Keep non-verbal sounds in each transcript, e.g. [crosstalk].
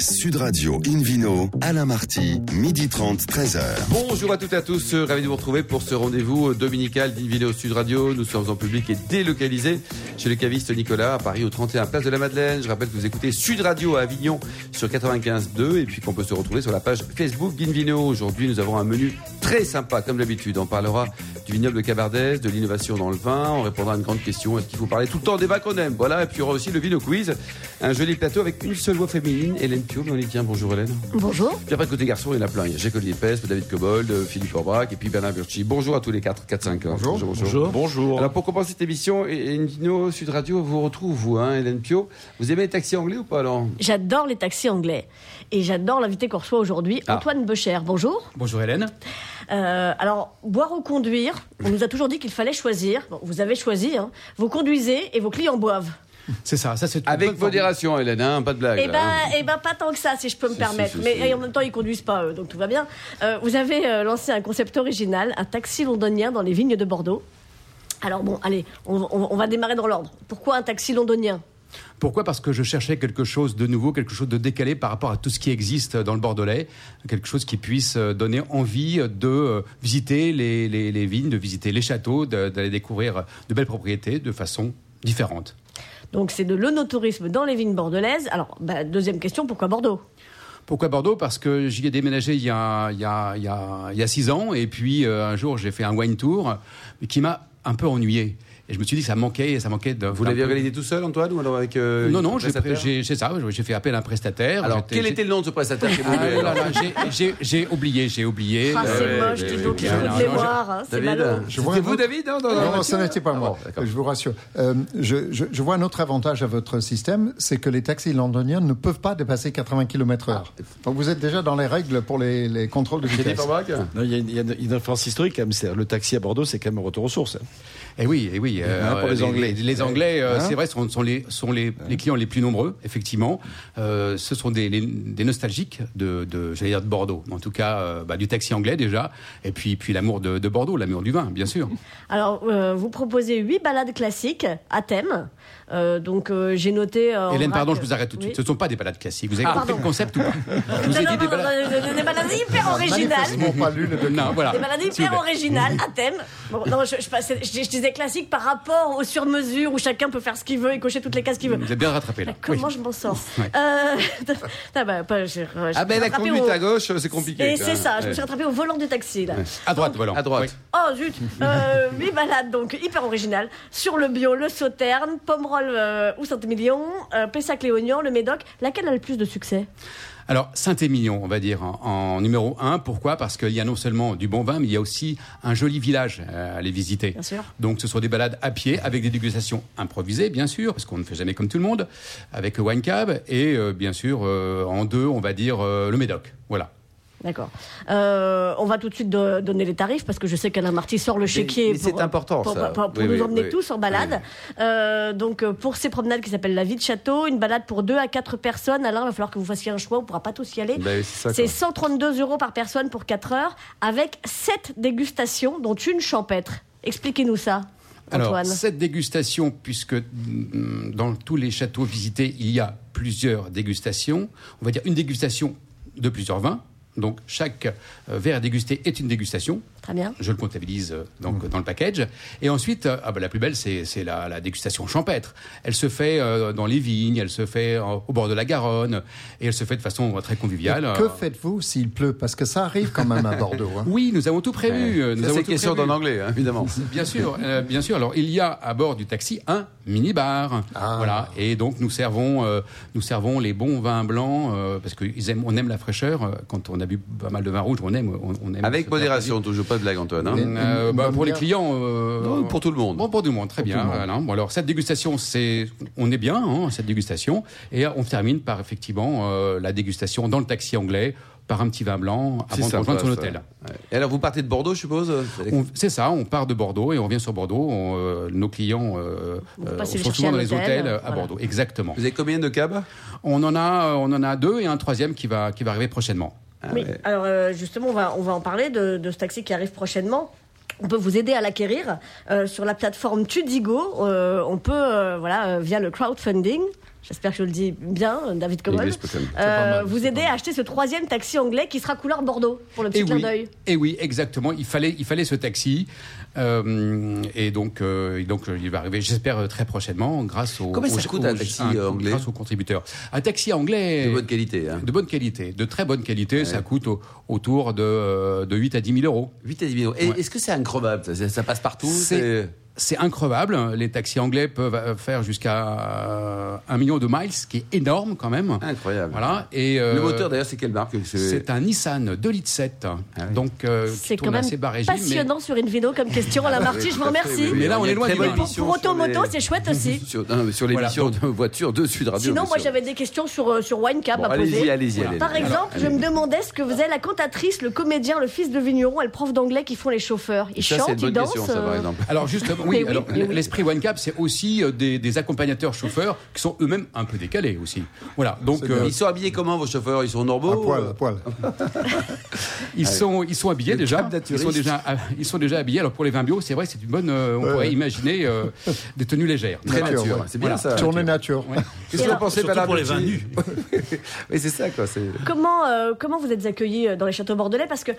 Sud Radio Invino, Alain Marty, midi 30, 13h. Bonjour à toutes et à tous, ravi de vous retrouver pour ce rendez-vous dominical d'Invino Sud Radio. Nous sommes en public et délocalisés chez le caviste Nicolas à Paris au 31 Place de la Madeleine. Je rappelle que vous écoutez Sud Radio à Avignon sur 95.2 et puis qu'on peut se retrouver sur la page Facebook d'Invino. Aujourd'hui, nous avons un menu très sympa comme d'habitude. On parlera du vignoble de Cabardès, de l'innovation dans le vin. On répondra à une grande question. Est-ce qu'il faut parler tout le temps des vins qu'on aime? Voilà. Et puis il y aura aussi le Vino Quiz. Un joli plateau avec une seule voix féminine, Hélène Pio. Mais on y tient. Bonjour Hélène. Bonjour. Puis après, côté garçon, il y en a plein. Il y a Jacques-Olivier Pespe, David Cobold, Philippe Orbrac et puis Bernard Burchi. Bonjour à tous les 4, 4, 5. Bonjour. bonjour. Bonjour. Alors pour commencer cette émission, Indino Sud Radio vous retrouve, vous, hein, Hélène Pio. Vous aimez les taxis anglais ou pas alors J'adore les taxis anglais. Et j'adore l'invité qu'on reçoit aujourd'hui, Ah. Antoine Becher. Bonjour. Bonjour Hélène. Euh, alors, boire ou conduire, on nous a toujours dit qu'il fallait choisir. Bon, vous avez choisi. Hein. Vous conduisez et vos clients boivent. C'est ça, ça c'est Avec formule. modération, Hélène, hein, pas de blague. Eh ben, hein. eh ben, pas tant que ça, si je peux me permettre. si, si, Mais si. en même temps, ils conduisent pas, eux, donc tout va bien. Euh, vous avez euh, lancé un concept original, un taxi londonien dans les vignes de Bordeaux. Alors bon, allez, on, on- on va démarrer dans l'ordre. Pourquoi un taxi londonien? Pourquoi? Parce que je cherchais quelque chose de nouveau, quelque chose de décalé par rapport à tout ce qui existe dans le Bordelais, quelque chose qui puisse euh, donner envie de euh, visiter les, les- les vignes, de visiter les châteaux, d'aller découvrir de belles propriétés de façon différente. Donc c'est de l'onotourisme dans les vignes bordelaises. Alors, bah, deuxième question, pourquoi Bordeaux? Pourquoi Bordeaux? Parce que j'y ai déménagé il y a, il y a, il y a, il y a six ans, et puis euh, un jour j'ai fait un wine tour qui m'a un peu ennuyé. Et je me suis dit que ça manquait, et ça manquait de. Vous peu- organisé tout seul, Antoine, ou alors avec euh, Non, non, j'ai c'est ça, j'ai fait appel à un prestataire. Alors, quel était le nom de ce prestataire Ah, j'ai- oublié, j'ai oublié. Ah, c'est ouais, moche, dis donc, non, mémoire, hein, c'est. Je vois c'était vous, David non, Non, ça n'était pas Ah moi. d'accord. je vous rassure. Euh, je, je- je vois un autre avantage à votre système, c'est que les taxis londoniens ne peuvent pas dépasser 80 km/h. Donc vous êtes déjà dans les règles pour les, les contrôles de vitesse. Il y a une, différence historique quand même. c'est- Le taxi à Bordeaux, c'est quand même un retour aux sources. Hein. Eh oui, eh oui. Hein, pour les Anglais. Les, les Anglais, euh, Hein c'est vrai, sont, sont les, sont les, les clients les plus nombreux, effectivement. Euh, ce sont des, les- des nostalgiques de, de j'allais dire de Bordeaux. En tout cas, euh, bah, du taxi anglais déjà. Et puis, puis l'amour de, de Bordeaux, l'amour du vin, bien sûr. [laughs] Alors, euh, vous proposez huit balades classiques à thème. Euh, donc, euh, j'ai noté. euh, Hélène, pardon, je vous arrête tout de Oui. suite. Ce ne sont pas des balades classiques. Vous avez Ah, compris pardon. le concept ou pas [laughs] Je vous Non, ai non, dit des non, balades. non, non, des balades hyper originales. Manifestement pas lu le document. Non, voilà. Des balades hyper originales à thème. [laughs] Bon, non, je, je- je disais classique par rapport au sur-mesure où chacun peut faire ce qu'il veut et cocher toutes les cases qu'il veut. Vous êtes bien rattrapé là. Comment Oui. je m'en sors [laughs] Ouais. euh, [laughs] ah bah, Ah ben la rattrapé conduite au- à gauche, c'est compliqué. Et c'est ça, je me suis rattrapée au volant du taxi là. À droite, voilà. À droite. Oh zut [laughs] euh, Huit balades donc hyper originales sur le bio, le sauterne, Pomerol euh, ou Saint-Émilion, euh, Pessac-Léognan, le Médoc. Laquelle a le plus de succès? Alors, Saint-Émilion, on va dire, en, en numéro un. Pourquoi? Parce qu'il y a non seulement du bon vin, mais il y a aussi un joli village euh, à aller visiter. Bien sûr. Donc, ce sont des balades à pied, avec des dégustations improvisées, bien sûr, parce qu'on ne fait jamais comme tout le monde, avec Wine Cab, et euh, bien sûr, euh, en deux, on va dire euh, le Médoc. Voilà. D'accord. Euh, on va tout de suite do- donner les tarifs parce que je sais qu'Alain Marty sort le chéquier. c'est pour- important, Pour, ça. pour- pour Oui, nous oui, emmener oui. tous en balade. Euh, donc euh, pour ces promenades qui s'appellent la vie de château, une balade pour deux à quatre personnes. Alain, il va falloir que vous fassiez un choix. On pourra pas tous y aller. Oui, c'est ça, c'est quoi. 132 euros par personne pour 4 heures avec 7 dégustations, dont une champêtre. Expliquez-nous ça, Alors, Antoine. cette dégustation, puisque mm, dans tous les châteaux visités, il y a plusieurs dégustations, on va dire une dégustation de plusieurs vins. Donc, chaque euh, verre dégusté est une dégustation. Très bien. Je le comptabilise euh, donc, dans le package. Et ensuite, euh, ah bah, la plus belle, c'est la, la dégustation champêtre. Elle se fait euh, dans les vignes, elle se fait euh, au bord de la Garonne, et elle se fait de façon euh, très conviviale. Que faites-vous s'il pleut? Parce que ça arrive quand même à Bordeaux. hein. [laughs] Oui, nous avons tout prévu. euh, Nous Ça, c'est question en anglais, hein, évidemment. [laughs] Bien sûr, euh, bien sûr. Alors, il y a à bord du taxi un mini-bar. Ah. Voilà. Et donc, nous servons, euh, nous servons les bons vins blancs, euh, parce qu'ils aiment, on aime la fraîcheur. euh, Quand on a bu pas mal de vin rouge, on aime, on, on aime. Avec modération, toujours pas de blague, Antoine. hein. Euh, bah, pour les clients. euh, Non, pour tout le monde. Bon, pour tout le monde, très bien. monde. voilà. Bon, alors, cette dégustation, c'est, on est bien, hein, cette dégustation. Et on termine par, effectivement, euh, la dégustation dans le taxi anglais, par un petit vin blanc, C'est avant de rejoindre son hôtel. Ouais. Et alors, vous partez de Bordeaux, je suppose C'est ça, on part de Bordeaux et on revient sur Bordeaux. On, euh, nos clients euh, euh, sont souvent dans les hôtels euh, à. Bordeaux. Exactement. Vous avez combien de cabs? On en a, euh, on en a deux et un troisième qui va, qui va arriver prochainement. Ah oui, ouais. alors euh, justement, on va, on va en parler de, de ce taxi qui arrive prochainement. On peut vous aider à l'acquérir euh, sur la plateforme Tudigo. Euh, on peut, euh, voilà, euh, via le crowdfunding. J'espère que je le dis bien, David Common, English spoken. euh, vous aider à acheter ce troisième taxi anglais qui sera couleur Bordeaux, pour le petit Et clin oui, d'œil. et oui, exactement. Il fallait, il fallait ce taxi. Euh, et donc, euh, et donc, il va arriver, j'espère, très prochainement, grâce au. Combien ça coûte un taxi, un- anglais Grâce aux contributeurs. Un taxi anglais. De bonne qualité. Hein. De bonne qualité, de très bonne qualité. Ça coûte au- autour de, de 8 à 10 000 euros. 8 à 10 millions. Et Ouais. Est-ce que c'est increvable? Ça, Ça- ça passe partout C'est- c'est- increvable. Les taxis anglais peuvent euh, faire jusqu'à euh, un million de miles, ce qui est énorme quand même. Incroyable. Voilà. Et euh, Le moteur d'ailleurs, c'est quelle marque? C'est un Nissan 2 litres 7. Ah oui. Donc, euh, C'est quand même assez bas régime, mais- passionnant sur Invino comme question, Alain [laughs] Marty, je vous remercie. Mais là, on est loin une très Pour, pour sur Automoto, les- c'est chouette [laughs] aussi. Sur, non, sur l'émission de voiture de Sud Radio. Sinon, moi j'avais des questions sur, euh, sur Winecap Bon, à allez-y, poser. allez-y, allez-y. Par Alors, exemple, je me demandais ce que vous êtes la cantatrice, le comédien, le fils de vigneron et le prof d'anglais qui font les chauffeurs. Ils Ça, c'est chantent, une ils bonne dansent. question, ça, par exemple. Alors justement, oui, oui, alors, oui. l'esprit One Cap, c'est aussi euh, des, des accompagnateurs chauffeurs qui sont eux-mêmes un peu décalés aussi. Voilà, donc euh, Ils sont habillés comment, vos chauffeurs? Ils sont normaux À poil, euh à poil. [laughs] ils sont ils sont habillés Le déjà. Ils sont déjà ils sont déjà habillés. Alors pour les vins bio, c'est vrai, c'est une bonne. euh, on Ouais. pourrait imaginer euh, des tenues légères. Très Nature, nature. ouais. C'est bien Voilà. ça. Tournée nature. Ouais. Qu'est-ce que vous pensez, Surtout pour les vins nus. [laughs] Oui, c'est ça, quoi. [laughs] Comment, comment vous êtes accueillis dans les châteaux bordelais? Parce que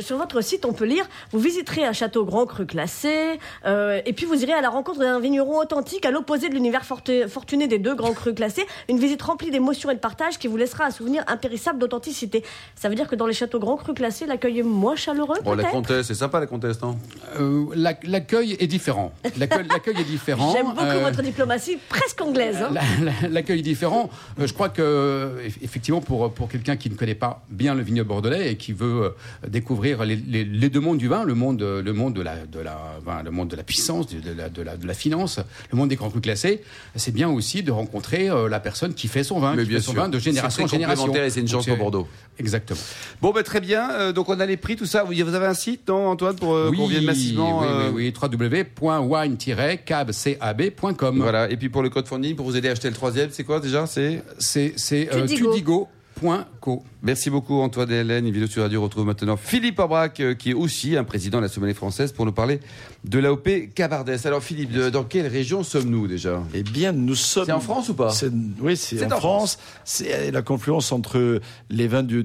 sur votre site, on peut lire vous visiterez un château grand cru classé, et puis vous irez à la rencontre d'un vigneron authentique à l'opposé de l'univers fortuné des deux grands crus classés. Une visite remplie d'émotions et de partage qui vous laissera un souvenir impérissable d'authenticité. Ça veut dire que dans les châteaux grands crus classés, l'accueil est moins chaleureux Bon, la comtesse, c'est sympa, la comtesse, non? Euh, la- L'accueil est différent. L'accueil est différent. J'aime beaucoup Euh, votre diplomatie presque anglaise. hein. La- la- L'accueil est différent. Euh, je crois que, eff- effectivement, pour, pour quelqu'un qui ne connaît pas bien le vignoble bordelais et qui veut découvrir les, les- les deux mondes du vin, le monde, le monde de la, de la, vin, le monde de la puissance, de la, de la, de la finance, le monde des grands crus classés, c'est bien aussi de rencontrer euh, la personne qui fait son vin, Mais qui bien fait son sûr. vin de génération en génération. complémentaire et c'est une chance pour Bordeaux. Exactement. Bon, ben très bien. Euh, donc, on a les prix, tout ça. Vous vous avez un site, non, Antoine, pour euh, qu'on vienne massivement oui, euh, oui, oui, www.wine-cabcab.com. Voilà. Et puis, pour le code funding, pour vous aider à acheter le troisième, c'est quoi déjà? C'est C'est c'est, Tudigo. tudigo.co. Merci beaucoup Antoine et Hélène. Une vidéo sur Radio retrouve maintenant Philippe Aubrac, euh, qui est aussi un président de la Sommelier française, pour nous parler de l'AOP Cabardès. Alors Philippe, de- dans quelle région sommes-nous déjà? Eh bien, nous sommes. C'est en France ou pas? C'est- Oui, c'est en, en France. C'est la confluence entre les vins du,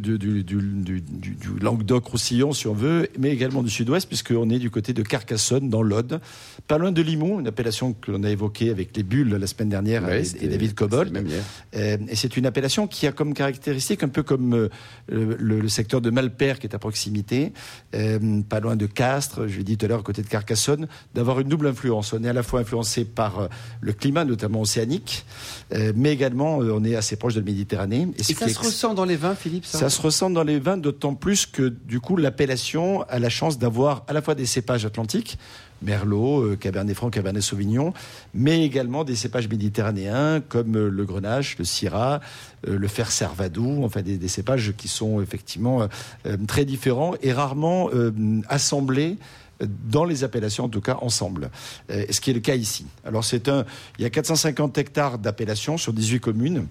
Languedoc-Roussillon, si on veut, mais également du sud-ouest, puisqu'on est du côté de Carcassonne, dans l'Aude, pas loin de Limoux, une appellation que l'on a évoquée avec les bulles la semaine dernière Ouais, et- David hier. Euh, et c'est une appellation qui a comme caractéristique, un peu comme euh, le, le- le secteur de Malpère qui est à proximité, euh, pas loin de Castres, je l'ai dit tout à l'heure, à côté de Carcassonne, d'avoir une double influence. On est à la fois influencé par euh, le climat, notamment océanique, euh, mais également euh, on est assez proche de la Méditerranée. Et ça qui se ex- ressent dans les vins, Philippe ça, ça se ressent dans les vins, d'autant plus que du coup l'appellation a la chance d'avoir à la fois des cépages atlantiques, Merlot, euh, Cabernet Franc, Cabernet Sauvignon, mais également des cépages méditerranéens comme euh, le Grenache, le Syrah, euh, le Fer Servadou, enfin des, cépages qui sont effectivement très différents et rarement assemblés dans les appellations, en tout cas ensemble. Ce qui est le cas ici. Alors il y a 450 hectares d'appellations sur 18 communes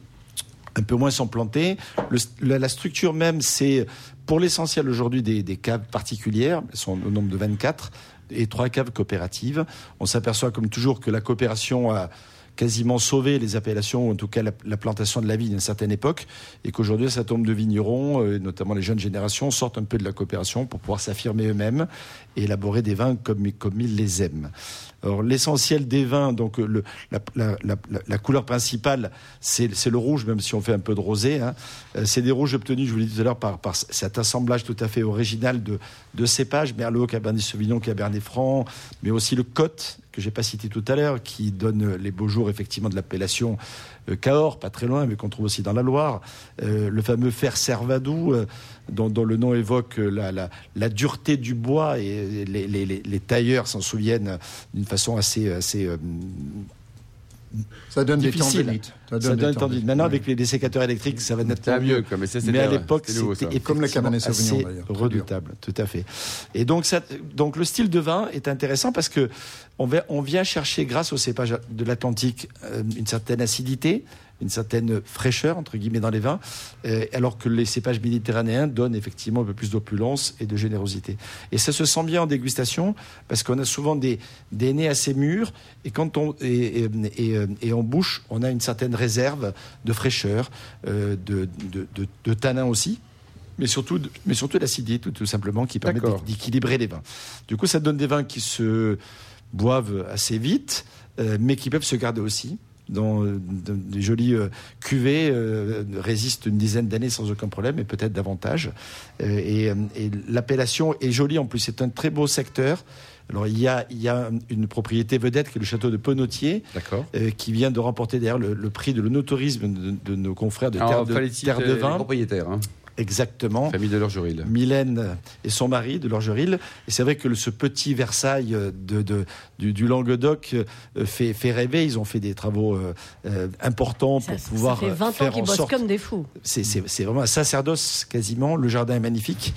un peu moins. Le- la, la structure même, c'est pour l'essentiel aujourd'hui des, des caves particulières, elles sont au nombre de 24, et trois caves coopératives. On s'aperçoit comme toujours que la coopération a quasiment sauvé les appellations, ou en tout cas la, la plantation de la vigne à une certaine époque, et qu'aujourd'hui, certain nombre de vignerons, euh, notamment les jeunes générations, sortent un peu de la coopération pour pouvoir s'affirmer eux-mêmes et élaborer des vins comme, ils les aiment. Alors l'essentiel des vins, donc le, la, couleur principale, c'est le rouge, même si on fait un peu de rosé. Hein. Euh, C'est des rouges obtenus, je vous l'ai dit tout à l'heure, par, par cet assemblage tout à fait original de, de cépages, Merlot, Cabernet Sauvignon, Cabernet Franc, mais aussi le Côte, que j'ai pas cité tout à l'heure, qui donne les beaux jours effectivement de l'appellation euh, Cahors, pas très loin, mais qu'on trouve aussi dans la Loire. Euh, le fameux fer Servadou, euh, dont, le nom évoque la, dureté du bois, et les, tailleurs s'en souviennent d'une façon assez... assez Ça donne des difficile. tendinites. Ça donne des tendinites. Maintenant, avec les, les sécateurs électriques, ça va C'est nettement mieux, quoi, mais ça, mais à l'époque, c'était ça. Comme le Cabernet Sauvignon, d'ailleurs, redoutable, tout à fait. Et donc, ça, donc le style de vin est intéressant parce que on, va, on vient chercher, grâce au cépage de l'Atlantique, euh, une certaine acidité, une certaine fraîcheur entre guillemets dans les vins, euh, alors que les cépages méditerranéens donnent effectivement un peu plus d'opulence et de générosité. Et ça se sent bien en dégustation parce qu'on a souvent des, des nez assez mûrs et quand on et, et, et, en bouche on a une certaine réserve de fraîcheur, euh, de, de, de, de tanin aussi mais surtout, mais surtout l'acidité, tout, simplement, qui permet d'équilibrer les vins. Du coup, ça donne des vins qui se boivent assez vite, euh, mais qui peuvent se garder aussi. Dans euh, de- des jolies euh, cuvées euh, résistent une dizaine d'années sans aucun problème et peut-être davantage. Et et l'appellation est jolie en plus. C'est un très beau secteur. Alors il y a, il y a une propriété vedette qui est le château de euh, qui vient de remporter d'ailleurs le, le prix de l'onotourisme de, de nos confrères de Terre Alors, de, félicite Terre de Vin. propriétaires, hein? Exactement. famille de l'Orgeril. Mylène et son mari de l'Orgeril. Et c'est vrai que ce petit Versailles euh, de, de- du, du Languedoc euh, fait, fait rêver. Ils ont fait des travaux euh, importants Ça, pour ça pouvoir fait euh, 20 ans qu'ils en bossent sorte comme des fous. c'est- vraiment un sacerdoce quasiment. Le jardin est magnifique.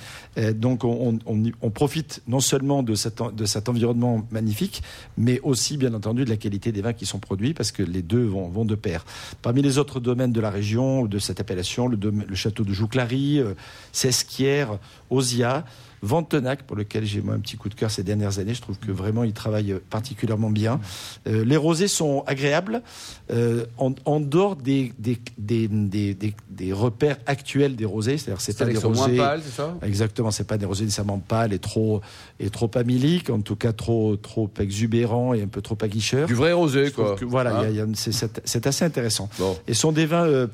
Donc on, on- on- on profite non seulement de cet, en- de cet environnement magnifique, mais aussi bien entendu de la qualité des vins qui sont produits parce que les deux vont, vont de pair. Parmi les autres domaines de la région, de cette appellation, le, le château de Jouclary, euh, Sesquières, Osia. Ventenac, pour lequel j'ai moi un petit coup de cœur ces dernières années, je trouve que vraiment il travaille particulièrement bien. Euh, les rosés sont agréables euh, en, en dehors des, des, des, des, des- repères actuels des rosés, c'est-à-dire c'est pas des sont moins rosés. pâles, c'est ça? Exactement, c'est pas des rosés nécessairement pâles et trop et trop amyliques, en tout cas trop trop exubérants et un peu trop aguicheurs. Du vrai rosé, quoi. que, voilà, Hein? c'est- assez intéressant. Bon. Et ce sont des vins euh,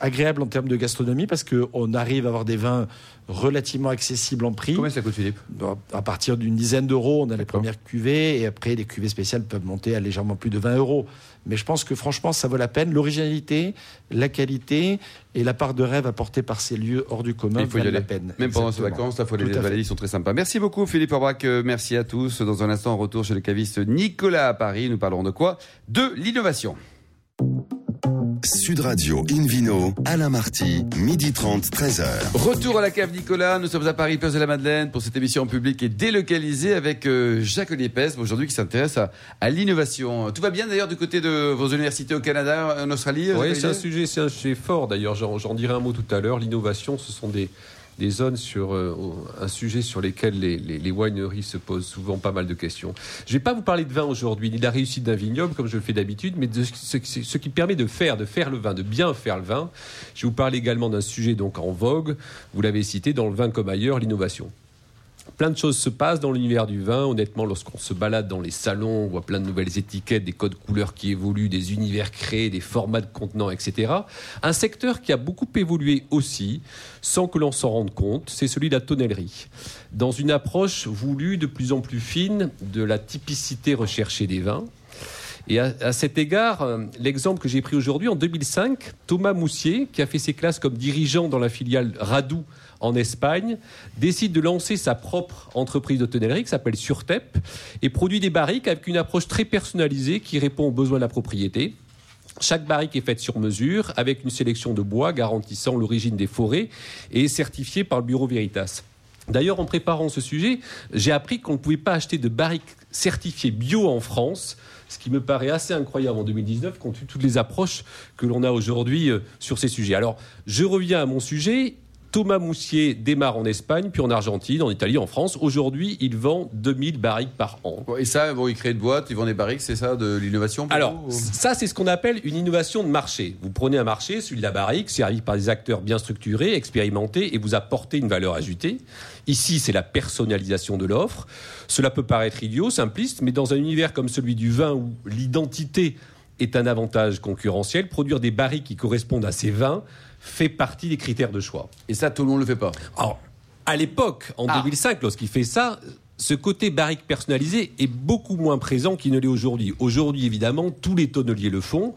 agréables en termes de gastronomie parce qu'on arrive à avoir des vins relativement accessibles en prix. Combien ça coûte, Philippe? Bon, À partir d'une dizaine d'euros, on a les premières cuvées, et après, les cuvées spéciales peuvent monter à légèrement plus de 20 euros. Mais je pense que franchement, ça vaut la peine. L'originalité, la qualité et la part de rêve apportée par ces lieux hors du commun Il faut y aller. la peine. Même pendant ces vacances, la folie Tout des à fait. Vallées, ils sont très sympas. Merci beaucoup, Philippe Aubrac. Euh, Merci à tous. Dans un instant, retour chez le caviste Nicolas à Paris. Nous parlerons de quoi? De l'innovation. Sud Radio Invino, Alain Marty, midi 30, 13h. Retour à la cave Nicolas. Nous sommes à Paris, place de la Madeleine, pour cette émission en public et délocalisée avec euh, Jacques Liépès, aujourd'hui qui s'intéresse à, à l'innovation. Tout va bien d'ailleurs du côté de vos universités au Canada, en Australie Oui, c'est un sujet, c'est un sujet fort d'ailleurs. J'en dirai un mot tout à l'heure. L'innovation, ce sont des, des zones sur euh, un sujet sur lesquels les, les, wineries se posent souvent pas mal de questions. Je ne vais pas vous parler de vin aujourd'hui, ni de la réussite d'un vignoble comme je le fais d'habitude, mais de ce qui permet de faire, de faire le vin, de bien faire le vin. Je vais vous parler également d'un sujet donc en vogue. Vous l'avez cité dans le vin comme ailleurs, l'innovation. Plein de choses se passent dans l'univers du vin. Honnêtement, lorsqu'on se balade dans les salons, on voit plein de nouvelles étiquettes, des codes couleurs qui évoluent, des univers créés, des formats de contenants, etc. Un secteur qui a beaucoup évolué aussi, sans que l'on s'en rende compte, c'est celui de la tonnellerie. Dans une approche voulue de plus en plus fine de la typicité recherchée des vins. Et à, cet égard, euh, l'exemple que j'ai pris aujourd'hui, en 2005, Thomas Moussier, qui a fait ses classes comme dirigeant dans la filiale Radou en Espagne, décide de lancer sa propre entreprise d'hôtellerie qui s'appelle Surtep et produit des barriques avec une approche très personnalisée qui répond aux besoins de la propriété. Chaque barrique est faite sur mesure avec une sélection de bois garantissant l'origine des forêts et est certifiée par le Bureau Veritas. D'ailleurs, en préparant ce sujet, j'ai appris qu'on ne pouvait pas acheter de barriques certifiées bio en France, ce qui me paraît assez incroyable en 2019, compte tenu de toutes les approches que l'on a aujourd'hui euh, sur ces sujets. Alors, je reviens à mon sujet. Thomas Moussier démarre en Espagne, puis en Argentine, en Italie, en France. Aujourd'hui, il vend 2000 barriques par an. Et ça, bon, ils créent une boîte, ils vendent des barriques, c'est ça de l'innovation Alors, vous ça, c'est ce qu'on appelle une innovation de marché. Vous prenez un marché, celui de la barrique, servi par des acteurs bien structurés, expérimentés, et vous apportez une valeur ajoutée. Ici, c'est la personnalisation de l'offre. Cela peut paraître idiot, simpliste, mais dans un univers comme celui du vin où l'identité est un avantage concurrentiel, produire des barriques qui correspondent à ces vins fait partie des critères de choix. Et ça, tout le monde le fait pas. Alors, à l'époque, en Ah. 2005, lorsqu'il fait ça, ce côté barrique personnalisé est beaucoup moins présent qu'il ne l'est aujourd'hui. Aujourd'hui, évidemment, tous les tonneliers le font.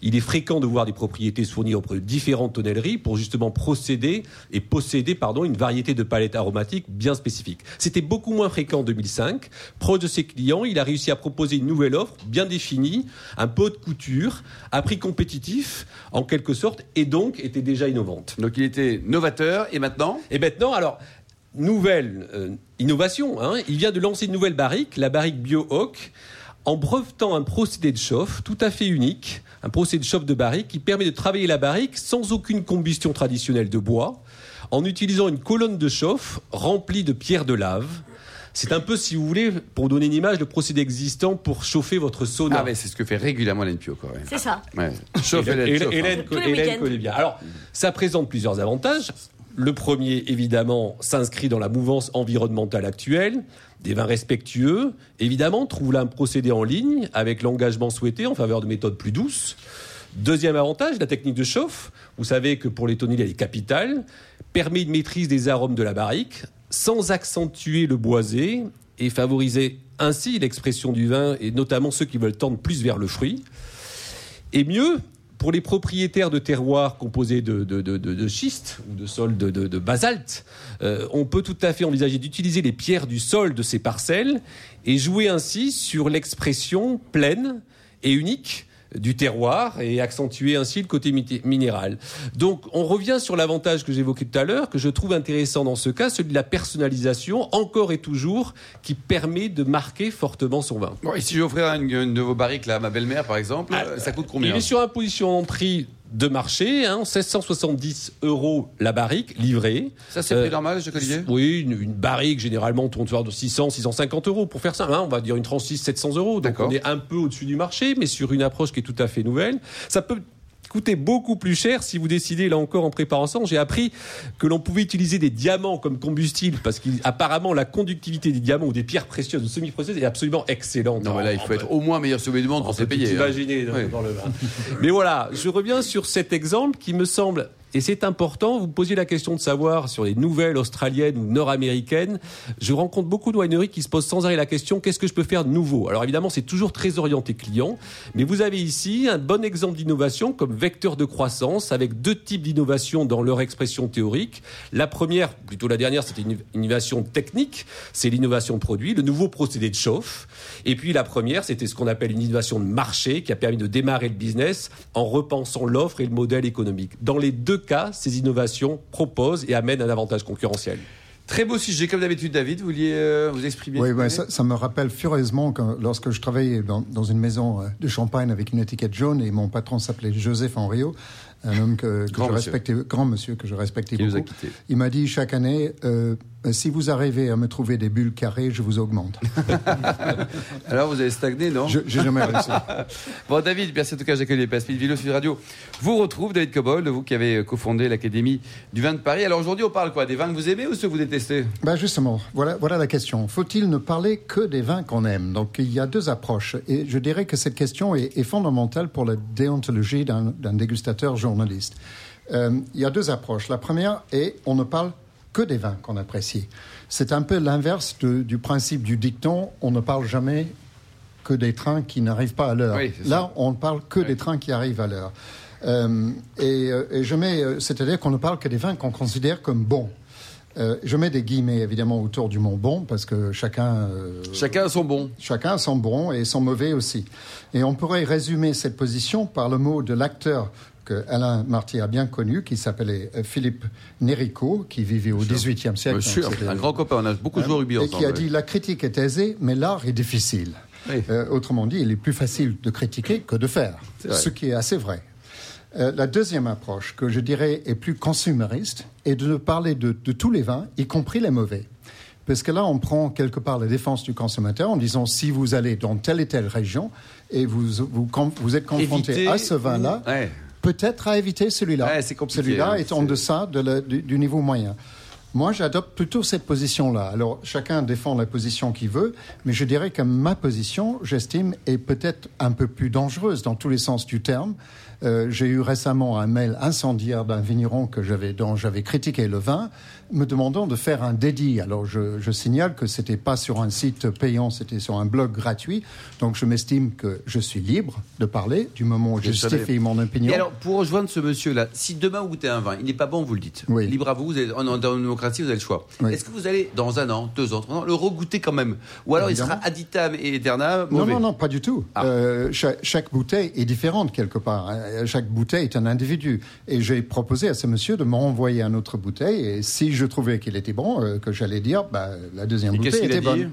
Il est fréquent de voir des propriétés se fournir auprès de différentes tonnelleries pour justement procéder et posséder pardon, une variété de palettes aromatiques bien spécifiques. C'était beaucoup moins fréquent en 2005. Proche de ses clients, il a réussi à proposer une nouvelle offre bien définie, un peu de couture, à prix compétitif, en quelque sorte, et donc était déjà innovante. Donc il était novateur, et maintenant? Et maintenant, alors, nouvelle euh, innovation, hein, il vient de lancer une nouvelle barrique, la barrique Bio Oak, en brevetant un procédé de chauffe tout à fait unique, un procédé de chauffe de barrique qui permet de travailler la barrique sans aucune combustion traditionnelle de bois, en utilisant une colonne de chauffe remplie de pierres de lave. C'est un peu, si vous voulez, pour donner une image, le procédé existant pour chauffer votre sauna. Ah, mais c'est ce que fait régulièrement Hélène Pio, quand même. C'est ça. Ouais. Chauffe Hélène, Hélène. Hélène- connaît bien. Alors, ça présente plusieurs avantages. Le premier, évidemment, s'inscrit dans la mouvance environnementale actuelle. Des vins respectueux, évidemment, trouve là un procédé en ligne avec l'engagement souhaité en faveur de méthodes plus douces. Deuxième avantage, la technique de chauffe. Vous savez que pour les tonneliers, elle est capitale. Permet une maîtrise des arômes de la barrique sans accentuer le boisé et favoriser ainsi l'expression du vin et notamment ceux qui veulent tendre plus vers le fruit. Et mieux, pour les propriétaires de terroirs composés de, de, schiste ou de sol de basalte, euh, on peut tout à fait envisager d'utiliser les pierres du sol de ces parcelles et jouer ainsi sur l'expression pleine et unique du terroir et accentuer ainsi le côté minéral. Donc on revient sur l'avantage que j'évoquais tout à l'heure, que je trouve intéressant dans ce cas, celui de la personnalisation, encore et toujours, qui permet de marquer fortement son vin. Bon, et si j'offrais une, une de vos barriques là, à ma belle-mère, par exemple, euh, ça coûte combien Il est sur un positionnement de prix de marché, hein, 1670 euros la barrique livrée. Ça, c'est le Euh, normal, Jacques Olivier Oui, une, une barrique généralement tourne de 600, 650 euros pour faire ça. hein, on va dire une tranche 6, 700 euros. Donc on est un peu au-dessus du marché, mais sur une approche qui est tout à fait nouvelle. Ça peut coûter beaucoup plus cher si vous décidez, là encore en préparant ça. J'ai appris que l'on pouvait utiliser des diamants comme combustible parce qu'apparemment la conductivité des diamants ou des pierres précieuses ou semi-précieuses est absolument excellente. Non, mais là, il faut être au moins meilleur sommet du monde on pour se payer. hein. imaginer dans, Oui. dans le. [laughs] Mais voilà, je reviens sur cet exemple qui me semble, et c'est important, vous posiez la question de savoir sur les nouvelles australiennes ou nord-américaines. Je rencontre beaucoup de wineries qui se posent sans arrêt la question qu'est-ce que je peux faire de nouveau? Alors évidemment, c'est toujours très orienté client, mais vous avez ici un bon exemple d'innovation comme vecteur de croissance avec deux types d'innovation dans leur expression théorique. La première, plutôt la dernière, c'était une innovation technique, c'est l'innovation produit, le nouveau procédé de chauffe. Et puis la première, c'était ce qu'on appelle une innovation de marché qui a permis de démarrer le business en repensant l'offre et le modèle économique. Dans les deux cas, ces innovations proposent et amènent un avantage concurrentiel. Très beau sujet, comme d'habitude, David. Vous vouliez euh, vous exprimer Oui, ouais, ça, ça me rappelle furieusement que lorsque je travaillais dans, dans une maison euh, de champagne avec une étiquette jaune et mon patron s'appelait Joseph Henriot, un homme que, que Grand je monsieur. respectais, grand monsieur que je respectais Qui nous a beaucoup. quittés. Il m'a dit chaque année, euh, si vous arrivez à me trouver des bulles carrées, je vous augmente. [laughs] Alors, vous avez stagné, non? Je j'ai jamais réussi. [laughs] Bon, David, merci en tout cas, Jacques Olivier Passpil, Vilo Sud Radio. Vous retrouve, David Cobold, vous qui avez cofondé l'Académie du vin de Paris. Alors aujourd'hui, on parle quoi? Des vins que vous aimez ou ceux que vous détestez? Ben justement, voilà, voilà la question. Faut-il ne parler que des vins qu'on aime? Donc il y a deux approches. Et je dirais que cette question est, est fondamentale pour la déontologie d'un d'un dégustateur journaliste. Euh, il y a deux approches. La première est on ne parle que des vins qu'on apprécie. C'est un peu l'inverse du principe du dicton on ne parle jamais que des trains qui n'arrivent pas à l'heure. Oui, Là, on ne parle que des trains qui arrivent à l'heure. Euh, et, euh, et je mets, euh, c'est-à-dire qu'on ne parle que des vins qu'on considère comme bons. Euh, je mets des guillemets évidemment autour du mot bon parce que chacun, euh, Chacun a son bon. chacun a son bon et son mauvais aussi. Et on pourrait résumer cette position par le mot de l'acteur que Alain Marty a bien connu, qui s'appelait euh, Philippe Nérico, qui vivait au XVIIIe siècle. Bien sûr, un grand copain. On a beaucoup joué au rugby et qui a dit la critique est aisée, mais l'art est difficile. Oui. Euh, autrement dit, il est plus facile de critiquer que de faire, ce qui est assez vrai. Euh, la deuxième approche, que je dirais est plus consumériste, est de parler de, de tous les vins, y compris les mauvais. Parce que là, on prend quelque part la défense du consommateur en disant si vous allez dans telle et telle région et vous, vous, com- vous êtes confronté Éviter à ce vin-là, ou- Ouais. Peut-être à éviter celui-là. Ouais, celui-là hein, est en deçà de la- du, du niveau moyen. Moi, j'adopte plutôt cette position-là. Alors, chacun défend la position qu'il veut, mais je dirais que ma position, j'estime, est peut-être un peu plus dangereuse dans tous les sens du terme. Euh, J'ai eu récemment un mail incendiaire d'un vigneron que j'avais, dont j'avais critiqué le vin, me demandant de faire un dédit. Alors, je, je signale que c'était pas sur un site payant, c'était sur un blog gratuit. Donc, je m'estime que je suis libre de parler du moment où je justifie mon opinion. Et alors, pour rejoindre ce monsieur-là, si demain vous goûtez un vin, il n'est pas bon, vous le dites. Oui. Libre à vous, vous êtes, en, en- dans une démocratie, vous avez le choix. Oui. Est-ce que vous allez, dans un an, deux ans, trois ans, le regoûter quand même? Ou alors il sera aditam et aeternam Non, mauvais? non, non, pas du tout. Ah. Euh, chaque, chaque bouteille est différente quelque part. hein. Chaque bouteille est un individu. Et j'ai proposé à ce monsieur de m'envoyer une autre bouteille. Et si je trouvais qu'il était bon, euh, que j'allais dire, bah, la deuxième Et bouteille était bonne.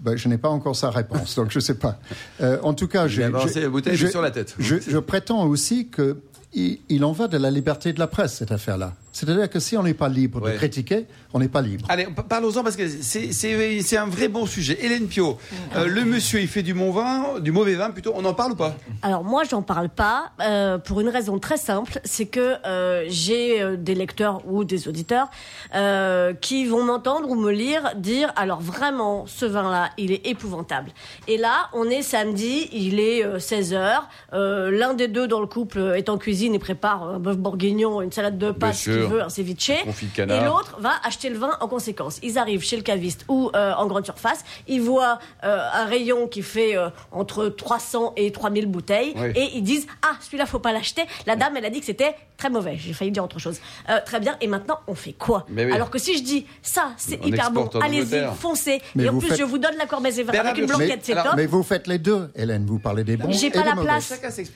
ben, je n'ai pas encore sa réponse, donc je ne sais pas. Euh, en tout cas, J'ai avancé la bouteille je- sur la tête. Je, je prétends aussi que il, il en va de la liberté de la presse, cette affaire-là. C'est-à-dire que si on n'est pas libre Ouais. de critiquer, on n'est pas libre. Allez, pa- parlons-en parce que c'est- un vrai bon sujet. Hélène Pio, euh, le monsieur, il fait du bon vin, du mauvais vin plutôt. On en parle ou pas? Alors moi, j'en parle pas euh, pour une raison très simple, c'est que euh, j'ai des lecteurs ou des auditeurs euh, qui vont m'entendre ou me lire dire alors vraiment ce vin-là, il est épouvantable. Et là, on est samedi, il est 16 h L'un des deux dans le couple est en cuisine et prépare un bœuf bourguignon, une salade de pâtes, sûr. veut, un ceviche. Et l'autre va acheter le vin en conséquence. Ils arrivent chez le caviste ou euh, en grande surface, ils voient euh, un rayon qui fait euh, entre 300 et 3000 bouteilles Oui. et ils disent ah celui-là faut pas l'acheter. La dame elle a dit que c'était très mauvais. J'ai failli dire autre chose. Euh, très bien. Et maintenant on fait quoi? Mais oui. Alors que si je dis ça c'est hyper bon, allez-y, foncez. Mais et en plus faites- je vous donne Mézévin Bernard avec une blanquette, c'est top. Mais vous faites les deux, Hélène. Vous parlez des bons J'ai pas la place.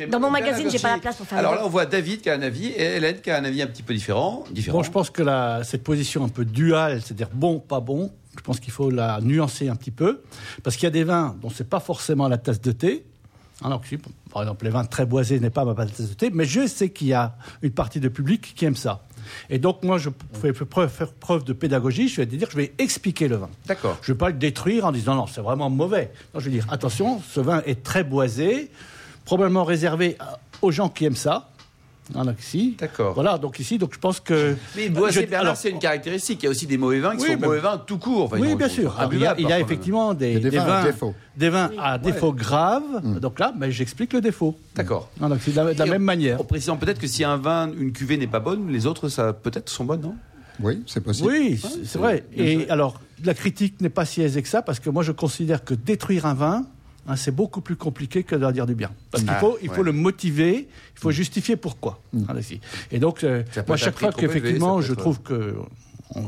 Dans mon magazine, j'ai pas la place pour faire Alors là, on voit David qui a un avis et Hélène qui a un avis un petit peu différent. Bon, je pense que la- cette position un peu duale, c'est-à-dire bon, pas bon, je pense qu'il faut la nuancer un petit peu, parce qu'il y a des vins dont c'est pas forcément la tasse de thé. Alors, que, par exemple, les vins très boisés n'est pas ma tasse de thé, mais je sais qu'il y a une partie de public qui aime ça. Et donc, moi, je fais preuve, faire preuve de pédagogie. Je vais dire, je vais expliquer le vin. D'accord. Je ne vais pas le détruire en disant non, c'est vraiment mauvais. Non, je vais dire attention, ce vin est très boisé, probablement réservé aux gens qui aiment ça. Hein, donc ici. D'accord. Voilà, donc ici, donc je pense que. Mais boisé Je- Bernard, alors, c'est une caractéristique. Il y a aussi des mauvais vins qui Oui, sont mauvais vins tout court. Enfin, oui, bien sûr. Alors, il y a, imbuvables il y a parfois, effectivement des, vins à défaut. des vins à défaut grave. Donc là, mais j'explique le défaut. D'accord. Non, donc c'est de la, de la Et même en- manière. En précisant peut-être que si un vin, une cuvée n'est pas bonne, les autres, ça peut-être sont bonnes, non? Oui, c'est possible. Oui, c'est vrai. Et alors, la critique n'est pas si aisée que ça, parce que moi, je considère que détruire un vin, hein, c'est beaucoup plus compliqué que de leur dire du bien. Parce qu'il Ah, faut, il faut ouais. le motiver, il faut justifier pourquoi. Hein, ici. Et donc, euh, moi, chaque fois qu'effectivement, je être- trouve que on,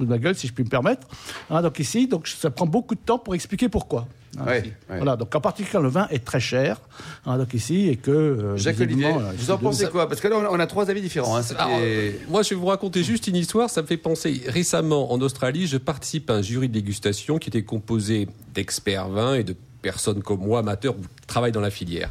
on ma gueule, si je puis me permettre. Hein, donc ici, donc ça prend beaucoup de temps pour expliquer pourquoi. Hein, ouais. Voilà. Donc en particulier, le vin est très cher. hein, donc ici, et que euh, Jacques Olivier, euh, vous en pensez quoi? Parce que là, on a- trois avis différents. hein. Ça Alors, fait- moi, je vais vous raconter juste une histoire. Ça me fait penser. Récemment, en Australie, je participe à un jury de dégustation qui était composé d'experts vins et de personnes comme moi, amateurs, qui travaillent dans la filière.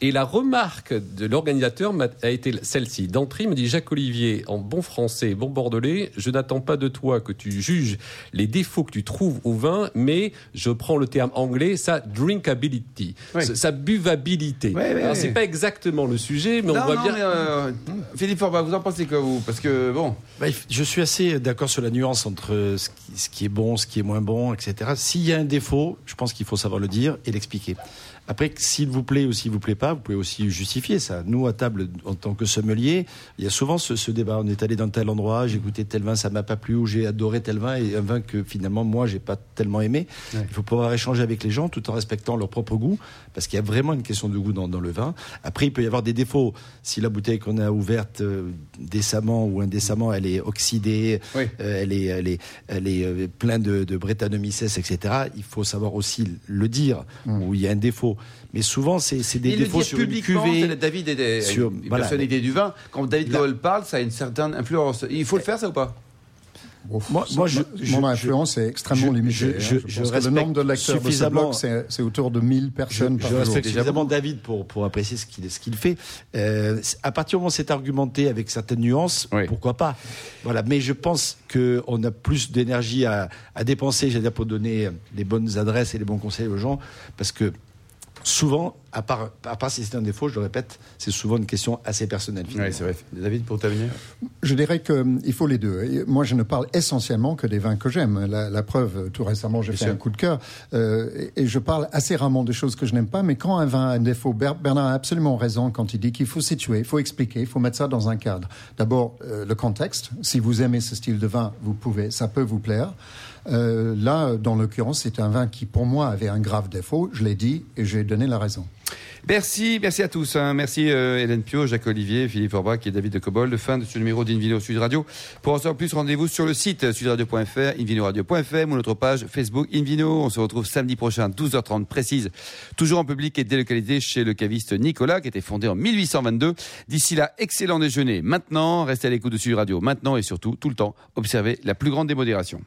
Et la remarque de l'organisateur a été celle-ci. D'entrée, il me dit Jacques Olivier, en bon français, bon bordelais, je n'attends pas de toi que tu juges les défauts que tu trouves au vin, mais je prends le terme anglais, sa drinkability, Oui. sa buvabilité. Alors, ouais. c'est pas exactement le sujet, mais on voit non, bien. mais, euh, Philippe Forbat, vous en pensez quoi, vous? Parce que, bon, Bah, je suis assez d'accord sur la nuance entre ce qui, ce qui est bon, ce qui est moins bon, etc. S'il y a un défaut, je pense qu'il faut savoir le dire et l'expliquer. Après, s'il vous plaît ou s'il vous plaît pas, vous pouvez aussi justifier ça. Nous, à table, en tant que sommelier, il y a souvent ce, ce débat. On est allé dans tel endroit, j'ai goûté tel vin, ça m'a pas plu, ou j'ai adoré tel vin, et un vin que finalement, moi, j'ai pas tellement aimé. Il faut pouvoir échanger avec les gens tout en respectant leur propre goût, parce qu'il y a vraiment une question de goût dans, dans le vin. Après, il peut y avoir des défauts. Si la bouteille qu'on a ouverte euh, décemment ou indécemment, elle est oxydée, Oui. euh, elle est, elle est, elle est euh, plein de, de Brettanomyces, etc. Il faut savoir aussi le dire où il y a un défaut. Mais souvent, c'est des le défauts dire sur une publiquement, cuvée. c'est- David est des- sur- une voilà. personnalité du vin. Quand David Cole parle, ça a une certaine influence. Il faut le faire, ça ou pas? Moi- moi, je- mon je- influence est extrêmement je- limitée. je- hein. je- Je, je pense que le respecte nombre de lecteurs de ce suffisamment- blog, c'est c'est autour de 1000 personnes je, par je jour. respecte Déjà suffisamment. David pour, pour apprécier ce qu'il ce qu'il fait. Euh, à partir du moment où c'est argumenté avec certaines nuances, Oui. pourquoi pas? Voilà. Mais je pense qu'on a plus d'énergie à, à dépenser, j'allais dire, pour donner les bonnes adresses et les bons conseils aux gens, parce que souvent, à part, à part si c'est un défaut, je le répète, c'est souvent une question assez personnelle. Oui, c'est vrai. David, pour terminer Je dirais qu'il faut les deux. Moi, je ne parle essentiellement que des vins que j'aime. La, la preuve, tout récemment, j'ai fait sûr. un coup de cœur. euh, et, je parle assez rarement des choses que je n'aime pas. Mais quand un vin a un défaut, Ber- Bernard a absolument raison quand il dit qu'il faut situer, il faut expliquer, il faut mettre ça dans un cadre. D'abord, euh, le contexte. Si vous aimez ce style de vin, vous pouvez, ça peut vous plaire. Euh, là, dans l'occurrence, c'est un vin qui, pour moi, avait un grave défaut. Je l'ai dit et j'ai donné la raison. Merci, merci à tous. hein. Merci euh, Hélène Pio, Jacques Olivier, Philippe Forbach et David de Cobol. Fin de ce numéro d'Invino Sud Radio. Pour en savoir plus, rendez-vous sur le site sudradio.fr, invinoradio.fr ou notre page Facebook Invino. On se retrouve samedi prochain, 12h30 précise, toujours en public et délocalisé chez le caviste Nicolas, qui était fondé en 1822. D'ici là, excellent déjeuner. Maintenant, restez à l'écoute de Sud Radio. Maintenant et surtout, tout le temps, observez la plus grande démodération.